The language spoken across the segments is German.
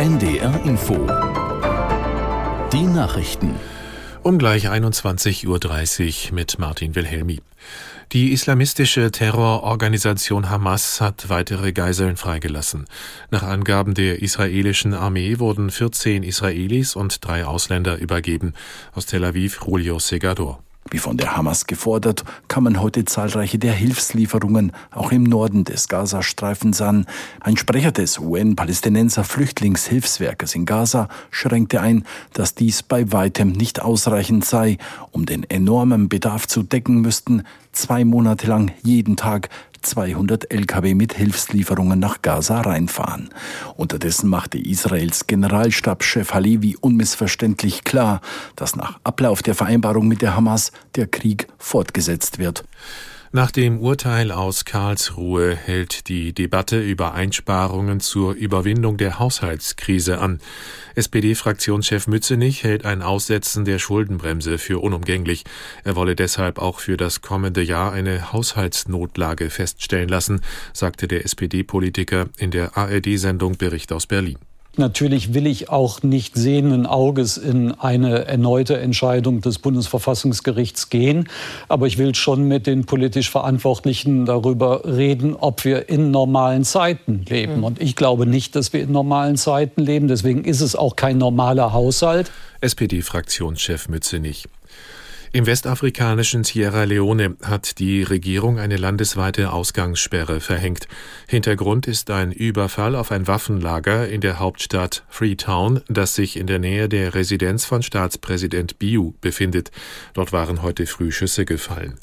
NDR Info. Die Nachrichten. Um gleich 21.30 Uhr mit Martin Wilhelmi. Die islamistische Terrororganisation Hamas hat weitere Geiseln freigelassen. Nach Angaben der israelischen Armee wurden 14 Israelis und drei Ausländer übergeben. Aus Tel Aviv Julio Segador. Wie von der Hamas gefordert, kamen heute zahlreiche der Hilfslieferungen auch im Norden des Gazastreifens an. Ein Sprecher des UN-Palästinenser Flüchtlingshilfswerkes in Gaza schränkte ein, dass dies bei weitem nicht ausreichend sei. Um den enormen Bedarf zu decken, müssten zwei Monate lang jeden Tag 200 Lkw mit Hilfslieferungen nach Gaza reinfahren. Unterdessen machte Israels Generalstabschef Halevi unmissverständlich klar, dass nach Ablauf der Vereinbarung mit der Hamas der Krieg fortgesetzt wird. Nach dem Urteil aus Karlsruhe hält die Debatte über Einsparungen zur Überwindung der Haushaltskrise an. SPD-Fraktionschef Mützenich hält ein Aussetzen der Schuldenbremse für unumgänglich. Er wolle deshalb auch für das kommende Jahr eine Haushaltsnotlage feststellen lassen, sagte der SPD-Politiker in der ARD-Sendung Bericht aus Berlin. Natürlich will ich auch nicht sehenden Auges in eine erneute Entscheidung des Bundesverfassungsgerichts gehen. Aber ich will schon mit den politisch Verantwortlichen darüber reden, ob wir in normalen Zeiten leben. Mhm. Und ich glaube nicht, dass wir in normalen Zeiten leben. Deswegen ist es auch kein normaler Haushalt. SPD-Fraktionschef Mütze nicht. Im westafrikanischen Sierra Leone hat die Regierung eine landesweite Ausgangssperre verhängt. Hintergrund ist ein Überfall auf ein Waffenlager in der Hauptstadt Freetown, das sich in der Nähe der Residenz von Staatspräsident Biu befindet. Dort waren heute früh Schüsse gefallen.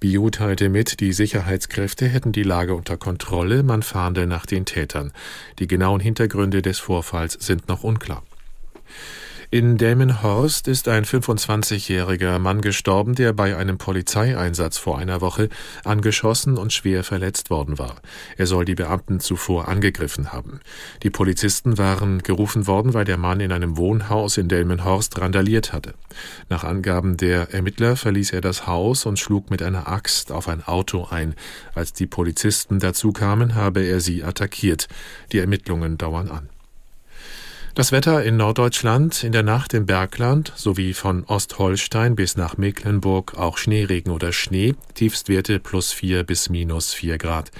Biu teilte mit, die Sicherheitskräfte hätten die Lage unter Kontrolle, man fahnde nach den Tätern. Die genauen Hintergründe des Vorfalls sind noch unklar. In Delmenhorst ist ein 25-jähriger Mann gestorben, der bei einem Polizeieinsatz vor einer Woche angeschossen und schwer verletzt worden war. Er soll die Beamten zuvor angegriffen haben. Die Polizisten waren gerufen worden, weil der Mann in einem Wohnhaus in Delmenhorst randaliert hatte. Nach Angaben der Ermittler verließ er das Haus und schlug mit einer Axt auf ein Auto ein. Als die Polizisten dazu kamen, habe er sie attackiert. Die Ermittlungen dauern an. Das Wetter in Norddeutschland, in der Nacht im Bergland sowie von Ostholstein bis nach Mecklenburg auch Schneeregen oder Schnee, Tiefstwerte plus 4 bis minus 4 Grad.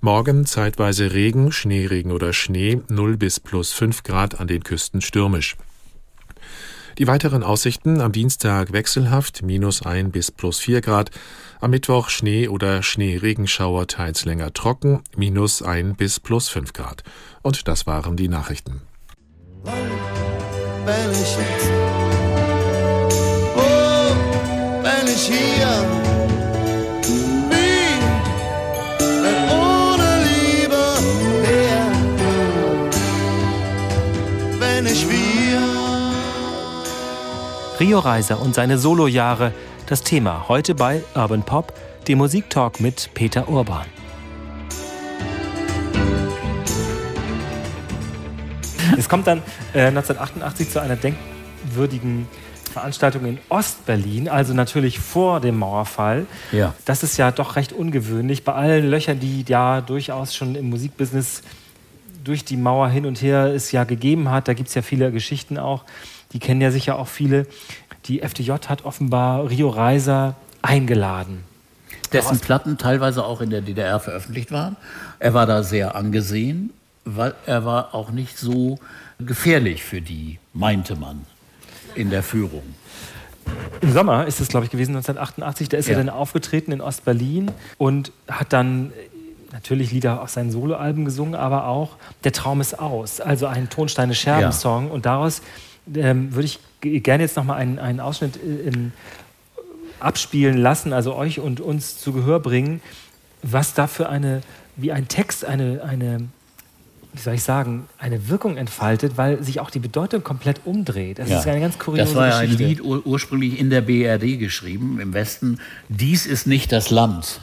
Morgen zeitweise Regen, Schneeregen oder Schnee, 0 bis plus 5 Grad an den Küsten stürmisch. Die weiteren Aussichten am Dienstag wechselhaft, minus 1 bis plus 4 Grad. Am Mittwoch Schnee oder Schneeregenschauer teils länger trocken, minus 1 bis plus 5 Grad. Und das waren die Nachrichten wenn ich jetzt, oh, wenn ich hier wir. Rio Reiser und seine Solojahre, das Thema heute bei Urban Pop, dem Musiktalk mit Peter Urban. Es kommt dann äh, 1988 zu einer denkwürdigen Veranstaltung in Ostberlin, also natürlich vor dem Mauerfall. Ja. Das ist ja doch recht ungewöhnlich. Bei allen Löchern, die ja durchaus schon im Musikbusiness durch die Mauer hin und her es ja gegeben hat, da gibt es ja viele Geschichten auch, die kennen ja sicher auch viele. Die FDJ hat offenbar Rio Reiser eingeladen. Dessen Platten teilweise auch in der DDR veröffentlicht waren. Er war da sehr angesehen weil er war auch nicht so gefährlich für die, meinte man in der Führung. Im Sommer ist es, glaube ich, gewesen, 1988. Da ist ja. er dann aufgetreten in Ostberlin und hat dann natürlich Lieder aus seinen Soloalben gesungen, aber auch Der Traum ist aus, also ein Tonsteine Scherben-Song. Ja. Und daraus ähm, würde ich gerne jetzt nochmal einen, einen Ausschnitt äh, abspielen lassen, also euch und uns zu Gehör bringen, was da für eine, wie ein Text eine, eine wie soll ich sagen, eine Wirkung entfaltet, weil sich auch die Bedeutung komplett umdreht. Das ja. ist eine ganz kuriose Das war ja ein Lied ur ursprünglich in der BRD geschrieben, im Westen. Dies ist nicht das Land.